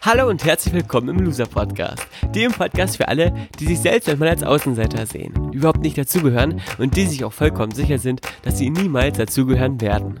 Hallo und herzlich willkommen im Loser Podcast, dem Podcast für alle, die sich selbst manchmal als Außenseiter sehen, überhaupt nicht dazugehören und die sich auch vollkommen sicher sind, dass sie niemals dazugehören werden.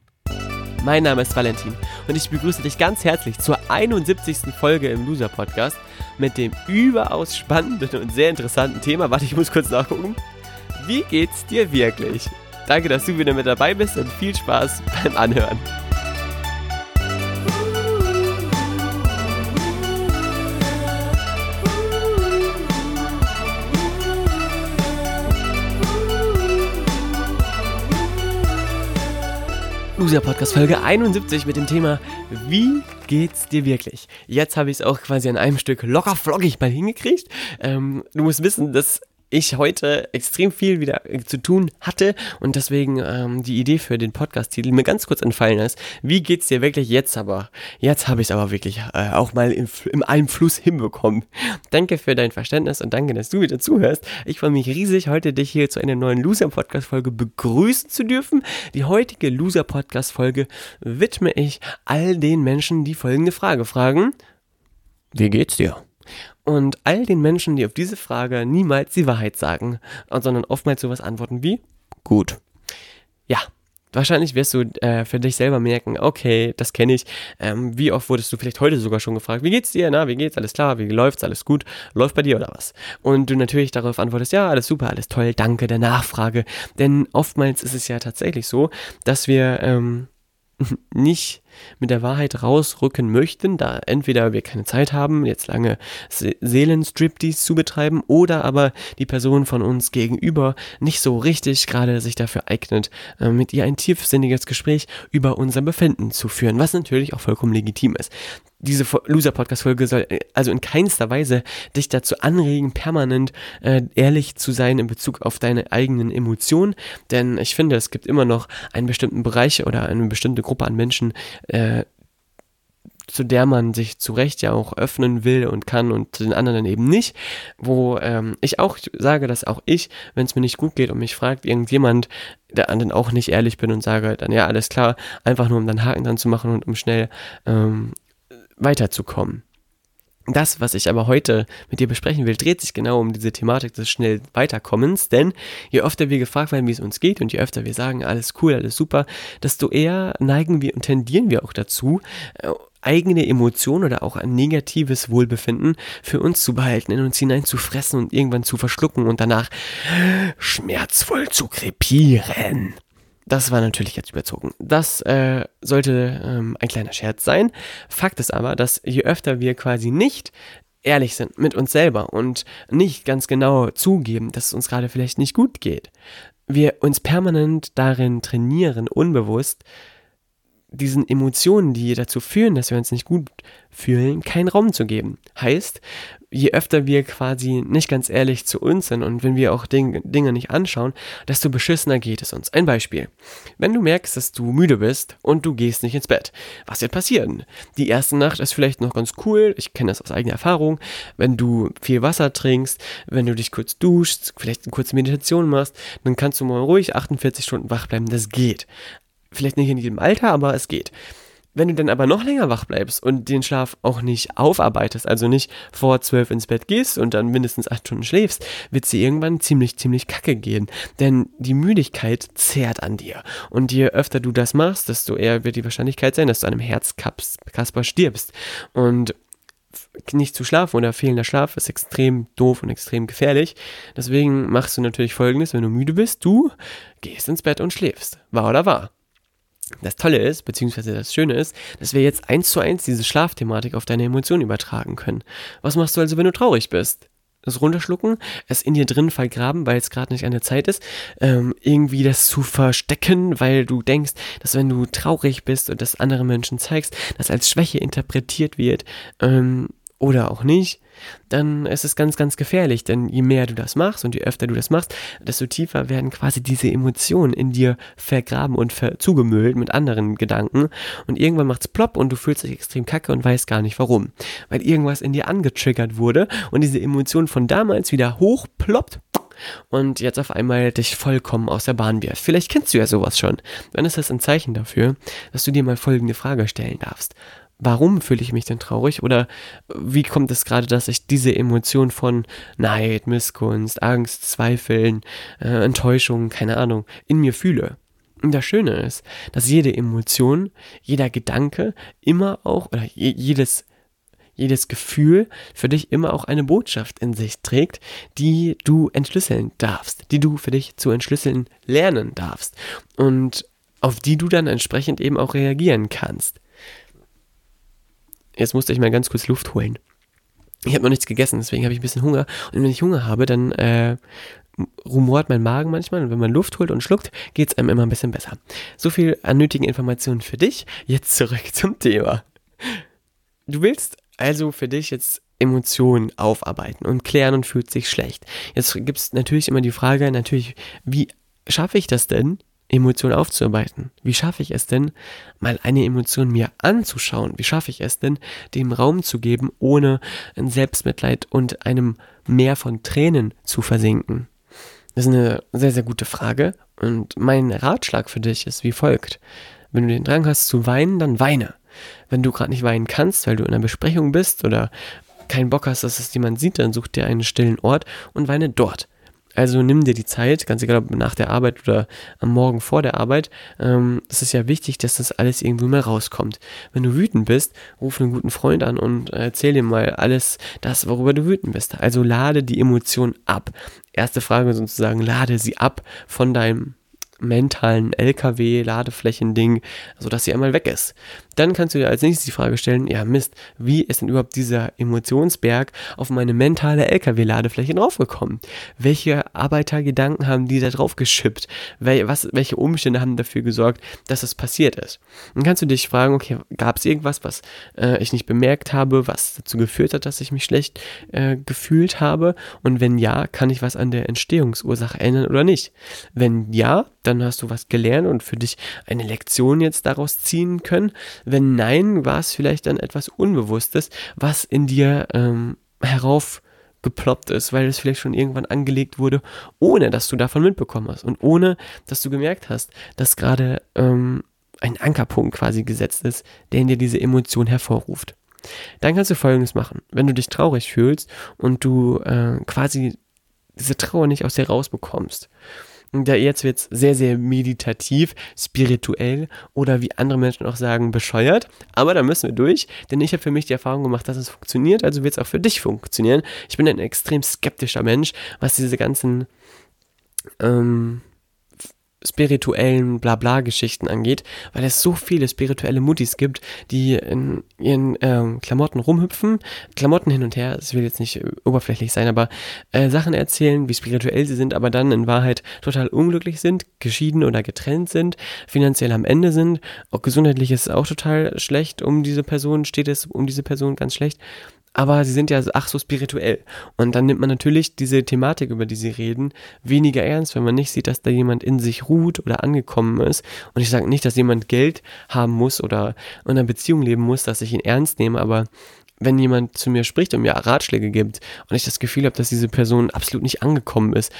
Mein Name ist Valentin und ich begrüße dich ganz herzlich zur 71. Folge im Loser Podcast mit dem überaus spannenden und sehr interessanten Thema. Warte, ich muss kurz nachgucken. Wie geht's dir wirklich? Danke, dass du wieder mit dabei bist und viel Spaß beim Anhören. Loser Podcast Folge 71 mit dem Thema Wie geht's dir wirklich? Jetzt habe ich es auch quasi an einem Stück locker flockig mal hingekriegt. Ähm, du musst wissen, dass ich heute extrem viel wieder äh, zu tun hatte und deswegen ähm, die Idee für den Podcast-Titel mir ganz kurz entfallen ist. Wie geht's dir wirklich jetzt aber? Jetzt habe ich es aber wirklich äh, auch mal im, im Einfluss hinbekommen. Danke für dein Verständnis und danke, dass du wieder zuhörst. Ich freue mich riesig, heute dich hier zu einer neuen Loser-Podcast-Folge begrüßen zu dürfen. Die heutige Loser-Podcast-Folge widme ich all den Menschen, die folgende Frage fragen. Wie geht's dir? Und all den Menschen, die auf diese Frage niemals die Wahrheit sagen, sondern oftmals sowas antworten wie gut. Ja, wahrscheinlich wirst du äh, für dich selber merken, okay, das kenne ich. Ähm, wie oft wurdest du vielleicht heute sogar schon gefragt, wie geht's dir? Na, wie geht's? Alles klar? Wie läuft's? Alles gut? Läuft bei dir oder was? Und du natürlich darauf antwortest, ja, alles super, alles toll, danke der Nachfrage. Denn oftmals ist es ja tatsächlich so, dass wir ähm, nicht mit der Wahrheit rausrücken möchten, da entweder wir keine Zeit haben, jetzt lange Seelenstriptease zu betreiben, oder aber die Person von uns gegenüber nicht so richtig gerade sich dafür eignet, äh, mit ihr ein tiefsinniges Gespräch über unser Befinden zu führen, was natürlich auch vollkommen legitim ist. Diese Loser-Podcast-Folge soll äh, also in keinster Weise dich dazu anregen, permanent äh, ehrlich zu sein in Bezug auf deine eigenen Emotionen, denn ich finde, es gibt immer noch einen bestimmten Bereich oder eine bestimmte Gruppe an Menschen, äh, zu der man sich zu Recht ja auch öffnen will und kann und zu den anderen eben nicht, wo ähm, ich auch sage, dass auch ich, wenn es mir nicht gut geht und mich fragt irgendjemand, der anderen auch nicht ehrlich bin und sage dann ja alles klar, einfach nur um dann Haken dran zu machen und um schnell ähm, weiterzukommen. Das, was ich aber heute mit dir besprechen will, dreht sich genau um diese Thematik des schnell Weiterkommens, denn je öfter wir gefragt werden, wie es uns geht und je öfter wir sagen, alles cool, alles super, desto eher neigen wir und tendieren wir auch dazu, äh, eigene Emotionen oder auch ein negatives Wohlbefinden für uns zu behalten, in uns hinein zu fressen und irgendwann zu verschlucken und danach schmerzvoll zu krepieren. Das war natürlich jetzt überzogen. Das äh, sollte ähm, ein kleiner Scherz sein. Fakt ist aber, dass je öfter wir quasi nicht ehrlich sind mit uns selber und nicht ganz genau zugeben, dass es uns gerade vielleicht nicht gut geht, wir uns permanent darin trainieren, unbewusst, diesen Emotionen, die dazu führen, dass wir uns nicht gut fühlen, keinen Raum zu geben. Heißt, je öfter wir quasi nicht ganz ehrlich zu uns sind und wenn wir auch Ding, Dinge nicht anschauen, desto beschissener geht es uns. Ein Beispiel. Wenn du merkst, dass du müde bist und du gehst nicht ins Bett, was wird passieren? Die erste Nacht ist vielleicht noch ganz cool, ich kenne das aus eigener Erfahrung, wenn du viel Wasser trinkst, wenn du dich kurz duschst, vielleicht eine kurze Meditation machst, dann kannst du mal ruhig 48 Stunden wach bleiben, das geht. Vielleicht nicht in jedem Alter, aber es geht. Wenn du dann aber noch länger wach bleibst und den Schlaf auch nicht aufarbeitest, also nicht vor zwölf ins Bett gehst und dann mindestens acht Stunden schläfst, wird sie irgendwann ziemlich, ziemlich kacke gehen. Denn die Müdigkeit zehrt an dir. Und je öfter du das machst, desto eher wird die Wahrscheinlichkeit sein, dass du an einem Herzkasper stirbst. Und nicht zu schlafen oder fehlender Schlaf ist extrem doof und extrem gefährlich. Deswegen machst du natürlich folgendes, wenn du müde bist, du gehst ins Bett und schläfst. Wahr oder wahr? Das Tolle ist, beziehungsweise das Schöne ist, dass wir jetzt eins zu eins diese Schlafthematik auf deine Emotionen übertragen können. Was machst du also, wenn du traurig bist? Das runterschlucken, es in dir drin vergraben, weil es gerade nicht an der Zeit ist, ähm, irgendwie das zu verstecken, weil du denkst, dass wenn du traurig bist und das anderen Menschen zeigst, das als Schwäche interpretiert wird, ähm, oder auch nicht, dann ist es ganz, ganz gefährlich. Denn je mehr du das machst und je öfter du das machst, desto tiefer werden quasi diese Emotionen in dir vergraben und ver zugemüllt mit anderen Gedanken. Und irgendwann macht's plopp und du fühlst dich extrem kacke und weißt gar nicht warum. Weil irgendwas in dir angetriggert wurde und diese Emotion von damals wieder hochploppt und jetzt auf einmal dich vollkommen aus der Bahn wirft. Vielleicht kennst du ja sowas schon. Dann ist das ein Zeichen dafür, dass du dir mal folgende Frage stellen darfst warum fühle ich mich denn traurig? Oder wie kommt es gerade, dass ich diese Emotion von Neid, Missgunst, Angst, Zweifeln, äh, Enttäuschung, keine Ahnung, in mir fühle? Und das Schöne ist, dass jede Emotion, jeder Gedanke immer auch, oder jedes jedes Gefühl für dich immer auch eine Botschaft in sich trägt, die du entschlüsseln darfst, die du für dich zu entschlüsseln lernen darfst und auf die du dann entsprechend eben auch reagieren kannst. Jetzt musste ich mal ganz kurz Luft holen. Ich habe noch nichts gegessen, deswegen habe ich ein bisschen Hunger. Und wenn ich Hunger habe, dann äh, rumort mein Magen manchmal. Und wenn man Luft holt und schluckt, geht es einem immer ein bisschen besser. So viel an nötigen Informationen für dich. Jetzt zurück zum Thema. Du willst also für dich jetzt Emotionen aufarbeiten und klären und fühlt sich schlecht. Jetzt gibt es natürlich immer die Frage, natürlich, wie schaffe ich das denn, Emotion aufzuarbeiten? Wie schaffe ich es denn, mal eine Emotion mir anzuschauen? Wie schaffe ich es denn, dem Raum zu geben, ohne in Selbstmitleid und einem Meer von Tränen zu versinken? Das ist eine sehr, sehr gute Frage und mein Ratschlag für dich ist wie folgt. Wenn du den Drang hast zu weinen, dann weine. Wenn du gerade nicht weinen kannst, weil du in einer Besprechung bist oder keinen Bock hast, dass es jemand sieht, dann such dir einen stillen Ort und weine dort. Also nimm dir die Zeit, ganz egal ob nach der Arbeit oder am Morgen vor der Arbeit. Ähm, es ist ja wichtig, dass das alles irgendwo mal rauskommt. Wenn du wütend bist, ruf einen guten Freund an und erzähl ihm mal alles das, worüber du wütend bist. Also lade die Emotion ab. Erste Frage sozusagen, lade sie ab von deinem mentalen LKW-Ladeflächending, sodass sie einmal weg ist. Dann kannst du dir als nächstes die Frage stellen, ja Mist, wie ist denn überhaupt dieser Emotionsberg auf meine mentale LKW-Ladefläche draufgekommen? Welche Arbeitergedanken haben die da drauf geschippt? Wel was, welche Umstände haben dafür gesorgt, dass das passiert ist? Dann kannst du dich fragen, okay, gab es irgendwas, was äh, ich nicht bemerkt habe, was dazu geführt hat, dass ich mich schlecht äh, gefühlt habe? Und wenn ja, kann ich was an der Entstehungsursache ändern oder nicht? Wenn ja, dann hast du was gelernt und für dich eine Lektion jetzt daraus ziehen können. Wenn nein, war es vielleicht dann etwas Unbewusstes, was in dir ähm, heraufgeploppt ist, weil es vielleicht schon irgendwann angelegt wurde, ohne dass du davon mitbekommen hast und ohne dass du gemerkt hast, dass gerade ähm, ein Ankerpunkt quasi gesetzt ist, der in dir diese Emotion hervorruft. Dann kannst du folgendes machen. Wenn du dich traurig fühlst und du äh, quasi diese Trauer nicht aus dir rausbekommst da jetzt wird es sehr, sehr meditativ, spirituell oder wie andere Menschen auch sagen, bescheuert. Aber da müssen wir durch, denn ich habe für mich die Erfahrung gemacht, dass es funktioniert, also wird es auch für dich funktionieren. Ich bin ein extrem skeptischer Mensch, was diese ganzen ähm, spirituellen Blabla-Geschichten angeht, weil es so viele spirituelle Muttis gibt, die in ihren ähm, Klamotten rumhüpfen, Klamotten hin und her, es will jetzt nicht oberflächlich sein, aber äh, Sachen erzählen, wie spirituell sie sind, aber dann in Wahrheit total unglücklich sind, geschieden oder getrennt sind, finanziell am Ende sind, auch gesundheitlich ist es auch total schlecht um diese Person, steht es um diese Person ganz schlecht aber sie sind ja ach so spirituell. Und dann nimmt man natürlich diese Thematik, über die sie reden, weniger ernst, wenn man nicht sieht, dass da jemand in sich ruht oder angekommen ist. Und ich sage nicht, dass jemand Geld haben muss oder in einer Beziehung leben muss, dass ich ihn ernst nehme, aber wenn jemand zu mir spricht und mir Ratschläge gibt und ich das Gefühl habe, dass diese Person absolut nicht angekommen ist,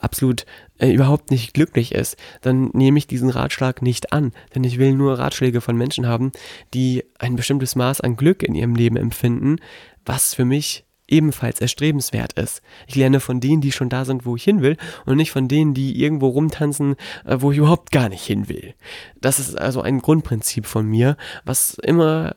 absolut äh, überhaupt nicht glücklich ist, dann nehme ich diesen Ratschlag nicht an. Denn ich will nur Ratschläge von Menschen haben, die ein bestimmtes Maß an Glück in ihrem Leben empfinden, was für mich ebenfalls erstrebenswert ist. Ich lerne von denen, die schon da sind, wo ich hin will und nicht von denen, die irgendwo rumtanzen, äh, wo ich überhaupt gar nicht hin will. Das ist also ein Grundprinzip von mir, was immer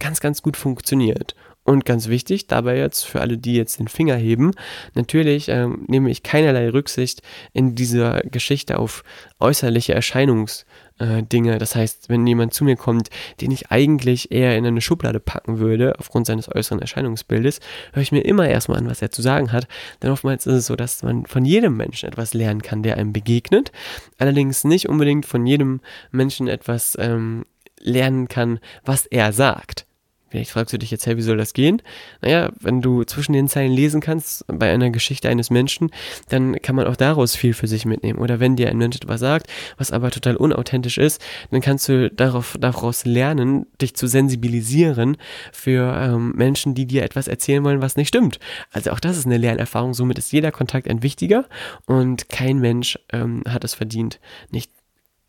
ganz, ganz gut funktioniert. Und ganz wichtig, dabei jetzt für alle, die jetzt den Finger heben, natürlich ähm, nehme ich keinerlei Rücksicht in dieser Geschichte auf äußerliche Erscheinungsdinge. Äh, das heißt, wenn jemand zu mir kommt, den ich eigentlich eher in eine Schublade packen würde, aufgrund seines äußeren Erscheinungsbildes, höre ich mir immer erstmal an, was er zu sagen hat. Denn oftmals ist es so, dass man von jedem Menschen etwas lernen kann, der einem begegnet. Allerdings nicht unbedingt von jedem Menschen etwas ähm, lernen kann, was er sagt. Vielleicht fragst du dich jetzt, hey, wie soll das gehen? Naja, wenn du zwischen den Zeilen lesen kannst bei einer Geschichte eines Menschen, dann kann man auch daraus viel für sich mitnehmen. Oder wenn dir ein Mensch etwas sagt, was aber total unauthentisch ist, dann kannst du darauf, daraus lernen, dich zu sensibilisieren für ähm, Menschen, die dir etwas erzählen wollen, was nicht stimmt. Also auch das ist eine Lernerfahrung. Somit ist jeder Kontakt ein wichtiger und kein Mensch ähm, hat es verdient, nicht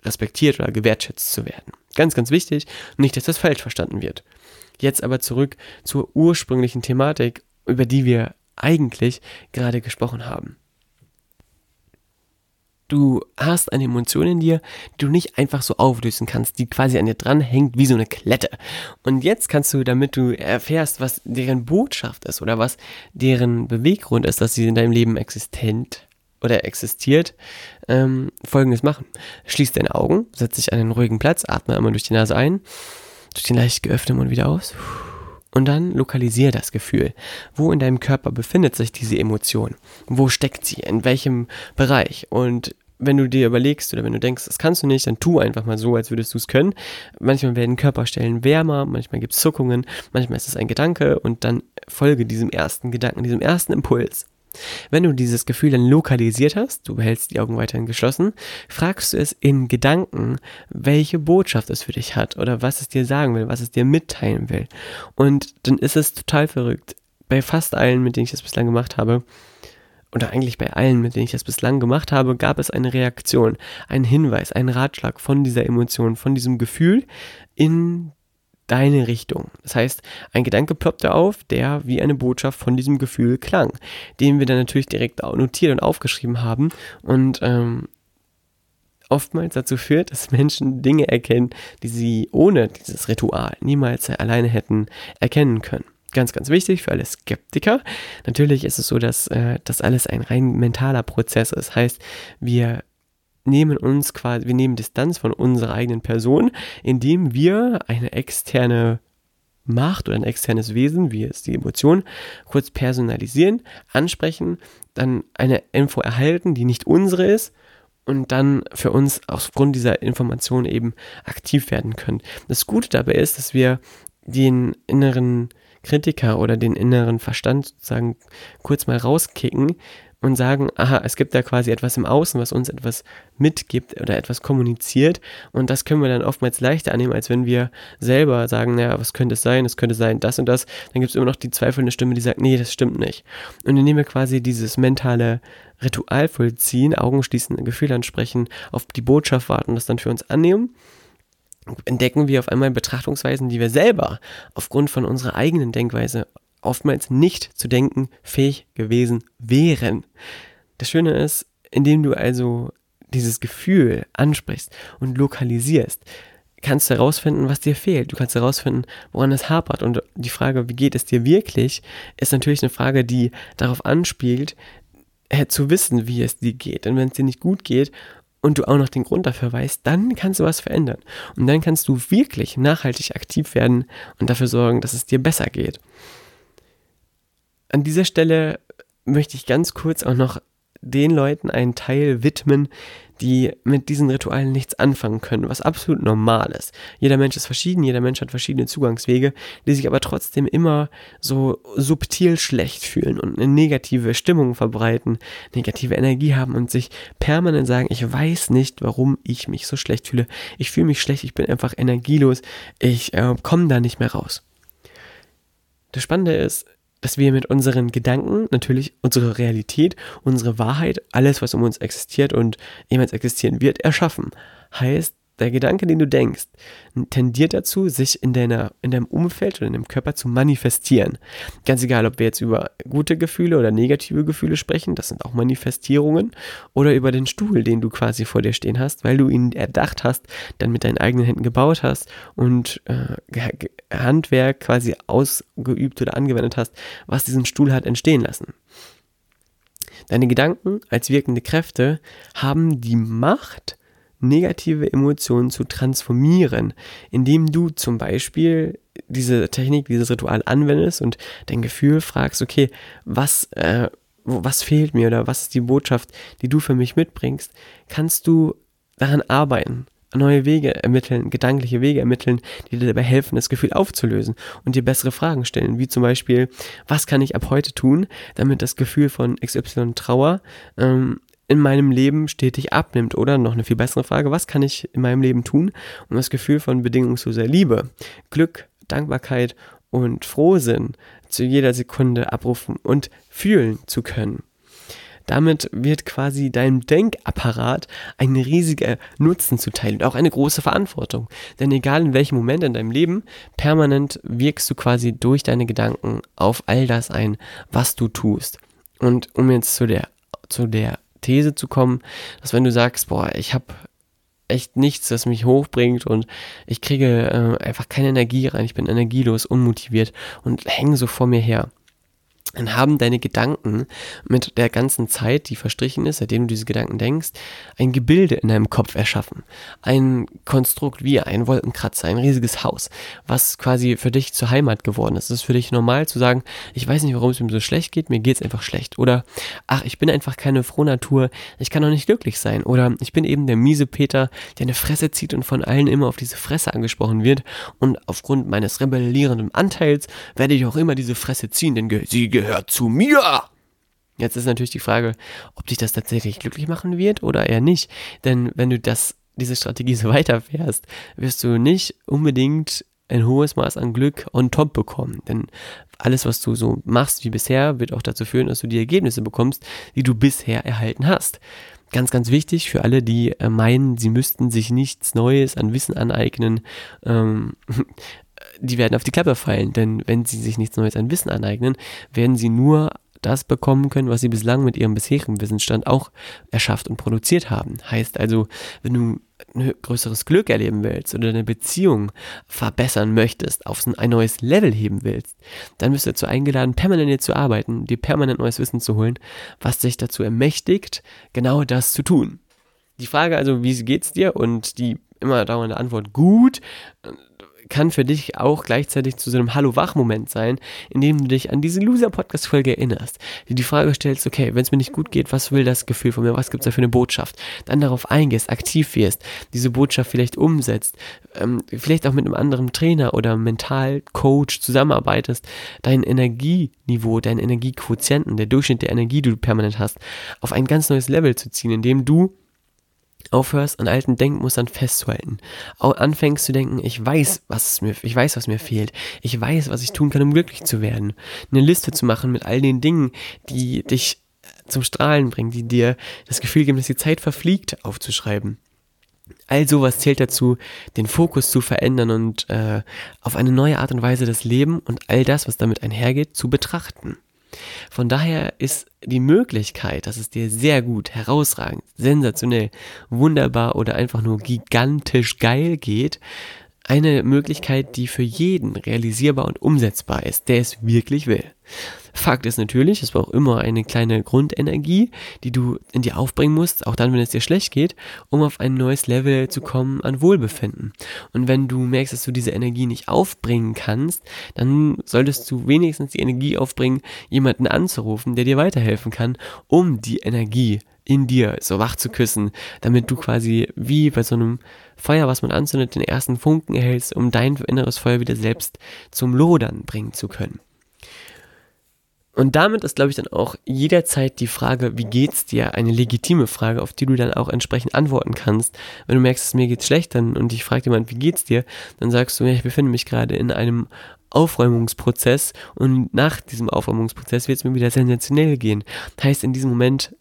respektiert oder gewertschätzt zu werden. Ganz, ganz wichtig, nicht, dass das falsch verstanden wird. Jetzt aber zurück zur ursprünglichen Thematik, über die wir eigentlich gerade gesprochen haben. Du hast eine Emotion in dir, die du nicht einfach so auflösen kannst, die quasi an dir dran hängt wie so eine Klette. Und jetzt kannst du, damit du erfährst, was deren Botschaft ist oder was deren Beweggrund ist, dass sie in deinem Leben existent oder existiert, ähm, folgendes machen. Schließ deine Augen, setz dich an einen ruhigen Platz, atme einmal durch die Nase ein durch den leicht geöffneten Mund wieder aus. Und dann lokalisiere das Gefühl. Wo in deinem Körper befindet sich diese Emotion? Wo steckt sie? In welchem Bereich? Und wenn du dir überlegst oder wenn du denkst, das kannst du nicht, dann tu einfach mal so, als würdest du es können. Manchmal werden Körperstellen wärmer, manchmal gibt es Zuckungen, manchmal ist es ein Gedanke und dann folge diesem ersten Gedanken, diesem ersten Impuls. Wenn du dieses Gefühl dann lokalisiert hast, du behältst die Augen weiterhin geschlossen, fragst du es in Gedanken, welche Botschaft es für dich hat oder was es dir sagen will, was es dir mitteilen will. Und dann ist es total verrückt. Bei fast allen, mit denen ich das bislang gemacht habe, oder eigentlich bei allen, mit denen ich das bislang gemacht habe, gab es eine Reaktion, einen Hinweis, einen Ratschlag von dieser Emotion, von diesem Gefühl in deine Richtung. Das heißt, ein Gedanke ploppte auf, der wie eine Botschaft von diesem Gefühl klang, den wir dann natürlich direkt notiert und aufgeschrieben haben und ähm, oftmals dazu führt, dass Menschen Dinge erkennen, die sie ohne dieses Ritual niemals alleine hätten erkennen können. Ganz, ganz wichtig für alle Skeptiker. Natürlich ist es so, dass äh, das alles ein rein mentaler Prozess ist. Heißt, wir nehmen uns quasi, wir nehmen Distanz von unserer eigenen Person, indem wir eine externe Macht oder ein externes Wesen, wie es die Emotion, kurz personalisieren, ansprechen, dann eine Info erhalten, die nicht unsere ist und dann für uns aufgrund dieser Information eben aktiv werden können. Das Gute dabei ist, dass wir den inneren Kritiker oder den inneren Verstand sozusagen kurz mal rauskicken, und sagen, aha, es gibt da quasi etwas im Außen, was uns etwas mitgibt oder etwas kommuniziert. Und das können wir dann oftmals leichter annehmen, als wenn wir selber sagen, naja, was könnte es sein, es könnte sein das und das, dann gibt es immer noch die zweifelnde Stimme, die sagt, nee, das stimmt nicht. Und indem wir quasi dieses mentale Ritual vollziehen, Augen schließen, ein Gefühl ansprechen, auf die Botschaft warten, das dann für uns annehmen, entdecken wir auf einmal Betrachtungsweisen, die wir selber aufgrund von unserer eigenen Denkweise oftmals nicht zu denken fähig gewesen wären. Das Schöne ist, indem du also dieses Gefühl ansprichst und lokalisierst, kannst du herausfinden, was dir fehlt. Du kannst herausfinden, woran es hapert. Und die Frage, wie geht es dir wirklich, ist natürlich eine Frage, die darauf anspielt, äh, zu wissen, wie es dir geht. Denn wenn es dir nicht gut geht und du auch noch den Grund dafür weißt, dann kannst du was verändern. Und dann kannst du wirklich nachhaltig aktiv werden und dafür sorgen, dass es dir besser geht. An dieser Stelle möchte ich ganz kurz auch noch den Leuten einen Teil widmen, die mit diesen Ritualen nichts anfangen können, was absolut normal ist. Jeder Mensch ist verschieden, jeder Mensch hat verschiedene Zugangswege, die sich aber trotzdem immer so subtil schlecht fühlen und eine negative Stimmung verbreiten, negative Energie haben und sich permanent sagen, ich weiß nicht, warum ich mich so schlecht fühle. Ich fühle mich schlecht, ich bin einfach energielos, ich äh, komme da nicht mehr raus. Das Spannende ist, dass wir mit unseren Gedanken natürlich unsere Realität, unsere Wahrheit, alles, was um uns existiert und jemals existieren wird, erschaffen. Heißt, der Gedanke, den du denkst, tendiert dazu, sich in, deiner, in deinem Umfeld oder in deinem Körper zu manifestieren. Ganz egal, ob wir jetzt über gute Gefühle oder negative Gefühle sprechen, das sind auch Manifestierungen, oder über den Stuhl, den du quasi vor dir stehen hast, weil du ihn erdacht hast, dann mit deinen eigenen Händen gebaut hast und äh, Handwerk quasi ausgeübt oder angewendet hast, was diesen Stuhl hat entstehen lassen. Deine Gedanken als wirkende Kräfte haben die Macht, negative Emotionen zu transformieren, indem du zum Beispiel diese Technik, dieses Ritual anwendest und dein Gefühl fragst, okay, was, äh, was fehlt mir oder was ist die Botschaft, die du für mich mitbringst, kannst du daran arbeiten, neue Wege ermitteln, gedankliche Wege ermitteln, die dir dabei helfen, das Gefühl aufzulösen und dir bessere Fragen stellen, wie zum Beispiel, was kann ich ab heute tun, damit das Gefühl von XY Trauer ähm, in meinem Leben stetig abnimmt? Oder noch eine viel bessere Frage, was kann ich in meinem Leben tun, um das Gefühl von bedingungsloser Liebe, Glück, Dankbarkeit und Frohsinn zu jeder Sekunde abrufen und fühlen zu können? Damit wird quasi deinem Denkapparat ein riesiger Nutzen zuteil und auch eine große Verantwortung. Denn egal in welchem Moment in deinem Leben, permanent wirkst du quasi durch deine Gedanken auf all das ein, was du tust. Und um jetzt zu der, zu der These zu kommen, dass wenn du sagst, boah, ich habe echt nichts, das mich hochbringt und ich kriege äh, einfach keine Energie rein, ich bin energielos, unmotiviert und hänge so vor mir her dann haben deine Gedanken mit der ganzen Zeit, die verstrichen ist, seitdem du diese Gedanken denkst, ein Gebilde in deinem Kopf erschaffen. Ein Konstrukt wie ein Wolkenkratzer, ein riesiges Haus, was quasi für dich zur Heimat geworden ist. Es ist für dich normal zu sagen, ich weiß nicht, warum es mir so schlecht geht, mir geht es einfach schlecht. Oder, ach, ich bin einfach keine Frohnatur, ich kann doch nicht glücklich sein. Oder ich bin eben der miese Peter, der eine Fresse zieht und von allen immer auf diese Fresse angesprochen wird. Und aufgrund meines rebellierenden Anteils werde ich auch immer diese Fresse ziehen, denn sie gehört zu mir. Jetzt ist natürlich die Frage, ob dich das tatsächlich glücklich machen wird oder eher nicht. Denn wenn du das, diese Strategie so weiterfährst, wirst du nicht unbedingt ein hohes Maß an Glück on top bekommen. Denn alles, was du so machst wie bisher, wird auch dazu führen, dass du die Ergebnisse bekommst, die du bisher erhalten hast. Ganz, ganz wichtig für alle, die äh, meinen, sie müssten sich nichts Neues an Wissen aneignen. Ähm, die werden auf die Klappe fallen, denn wenn sie sich nichts Neues an Wissen aneignen, werden sie nur das bekommen können, was sie bislang mit ihrem bisherigen Wissensstand auch erschafft und produziert haben. Heißt also, wenn du ein größeres Glück erleben willst oder deine Beziehung verbessern möchtest, auf ein neues Level heben willst, dann bist du dazu eingeladen, permanent hier zu arbeiten, dir permanent neues Wissen zu holen, was dich dazu ermächtigt, genau das zu tun. Die Frage also, wie geht's dir? Und die immer dauernde Antwort gut kann für dich auch gleichzeitig zu so einem Hallo-Wach-Moment sein, in dem du dich an diese Loser-Podcast-Folge erinnerst, dir die Frage stellst, okay, wenn es mir nicht gut geht, was will das Gefühl von mir, was gibt es da für eine Botschaft? Dann darauf eingehst, aktiv wirst, diese Botschaft vielleicht umsetzt, ähm, vielleicht auch mit einem anderen Trainer oder Mental-Coach zusammenarbeitest, dein Energieniveau, dein Energiequotienten, der Durchschnitt der Energie, die du permanent hast, auf ein ganz neues Level zu ziehen, indem du aufhörst, an alten Denkmustern festzuhalten, anfängst zu denken, ich weiß, was mir, ich weiß, was mir fehlt, ich weiß, was ich tun kann, um glücklich zu werden, eine Liste zu machen mit all den Dingen, die dich zum Strahlen bringen, die dir das Gefühl geben, dass die Zeit verfliegt, aufzuschreiben. All sowas zählt dazu, den Fokus zu verändern und äh, auf eine neue Art und Weise das Leben und all das, was damit einhergeht, zu betrachten. Von daher ist die Möglichkeit, dass es dir sehr gut, herausragend, sensationell, wunderbar oder einfach nur gigantisch geil geht, eine Möglichkeit, die für jeden realisierbar und umsetzbar ist, der es wirklich will. Fakt ist natürlich, es braucht immer eine kleine Grundenergie, die du in dir aufbringen musst, auch dann, wenn es dir schlecht geht, um auf ein neues Level zu kommen an Wohlbefinden. Und wenn du merkst, dass du diese Energie nicht aufbringen kannst, dann solltest du wenigstens die Energie aufbringen, jemanden anzurufen, der dir weiterhelfen kann, um die Energie in dir so wach zu küssen, damit du quasi wie bei so einem Feuer, was man anzündet, den ersten Funken erhältst, um dein inneres Feuer wieder selbst zum Lodern bringen zu können. Und damit ist, glaube ich, dann auch jederzeit die Frage, wie geht's dir, eine legitime Frage, auf die du dann auch entsprechend antworten kannst. Wenn du merkst, dass mir geht's schlecht dann, und dich fragt jemand, wie geht's dir, dann sagst du, ja, ich befinde mich gerade in einem Aufräumungsprozess und nach diesem Aufräumungsprozess wird es mir wieder sensationell gehen. Heißt, in diesem Moment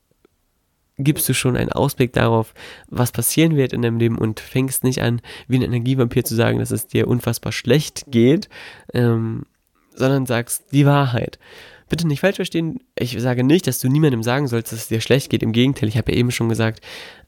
gibst du schon einen Ausblick darauf, was passieren wird in deinem Leben und fängst nicht an, wie ein Energievampir zu sagen, dass es dir unfassbar schlecht geht, ähm, sondern sagst die Wahrheit bitte nicht falsch verstehen, ich sage nicht, dass du niemandem sagen sollst, dass es dir schlecht geht. Im Gegenteil, ich habe ja eben schon gesagt,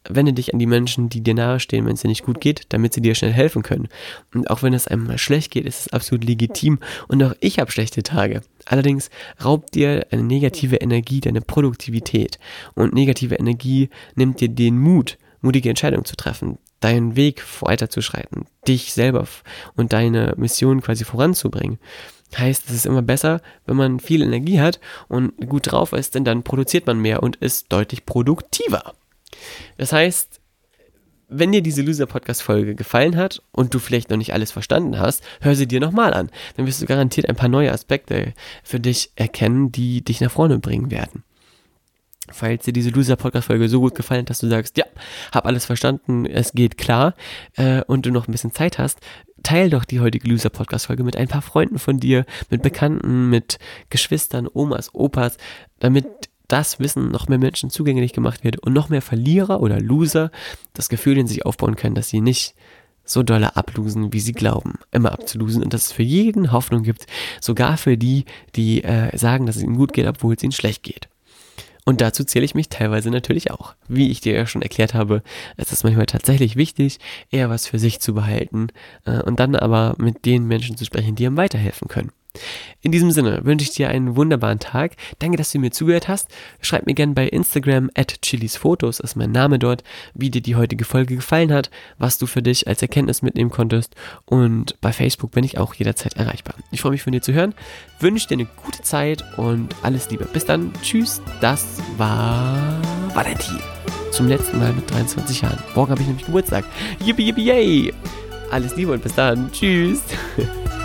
wende dich an die Menschen, die dir nahestehen, wenn es dir nicht gut geht, damit sie dir schnell helfen können. Und auch wenn es einem mal schlecht geht, ist es absolut legitim. Und auch ich habe schlechte Tage. Allerdings raubt dir eine negative Energie deine Produktivität. Und negative Energie nimmt dir den Mut, mutige Entscheidungen zu treffen, deinen Weg weiterzuschreiten, dich selber und deine Mission quasi voranzubringen. Heißt, es ist immer besser, wenn man viel Energie hat und gut drauf ist, denn dann produziert man mehr und ist deutlich produktiver. Das heißt, wenn dir diese Loser-Podcast-Folge gefallen hat und du vielleicht noch nicht alles verstanden hast, hör sie dir nochmal an. Dann wirst du garantiert ein paar neue Aspekte für dich erkennen, die dich nach vorne bringen werden. Falls dir diese Loser-Podcast-Folge so gut gefallen hat, dass du sagst, ja, hab alles verstanden, es geht klar äh, und du noch ein bisschen Zeit hast, teil doch die heutige Loser-Podcast-Folge mit ein paar Freunden von dir, mit Bekannten, mit Geschwistern, Omas, Opas, damit das Wissen noch mehr Menschen zugänglich gemacht wird und noch mehr Verlierer oder Loser das Gefühl in sich aufbauen können, dass sie nicht so dolle ablosen, wie sie glauben, immer abzulosen und dass es für jeden Hoffnung gibt, sogar für die, die äh, sagen, dass es ihnen gut geht, obwohl es ihnen schlecht geht. Und dazu zähle ich mich teilweise natürlich auch. Wie ich dir ja schon erklärt habe, es ist manchmal tatsächlich wichtig, eher was für sich zu behalten äh, und dann aber mit den Menschen zu sprechen, die einem weiterhelfen können. In diesem Sinne wünsche ich dir einen wunderbaren Tag. Danke, dass du mir zugehört hast. Schreib mir gerne bei Instagram at chilisfotos, ist mein Name dort, wie dir die heutige Folge gefallen hat, was du für dich als Erkenntnis mitnehmen konntest. Und bei Facebook bin ich auch jederzeit erreichbar. Ich freue mich von dir zu hören, wünsche dir eine gute Zeit und alles Liebe. Bis dann. Tschüss. Das war Valentin. Zum letzten Mal mit 23 Jahren. Morgen habe ich nämlich Geburtstag. Yippie, yippie, yay. Alles Liebe und bis dann. Tschüss.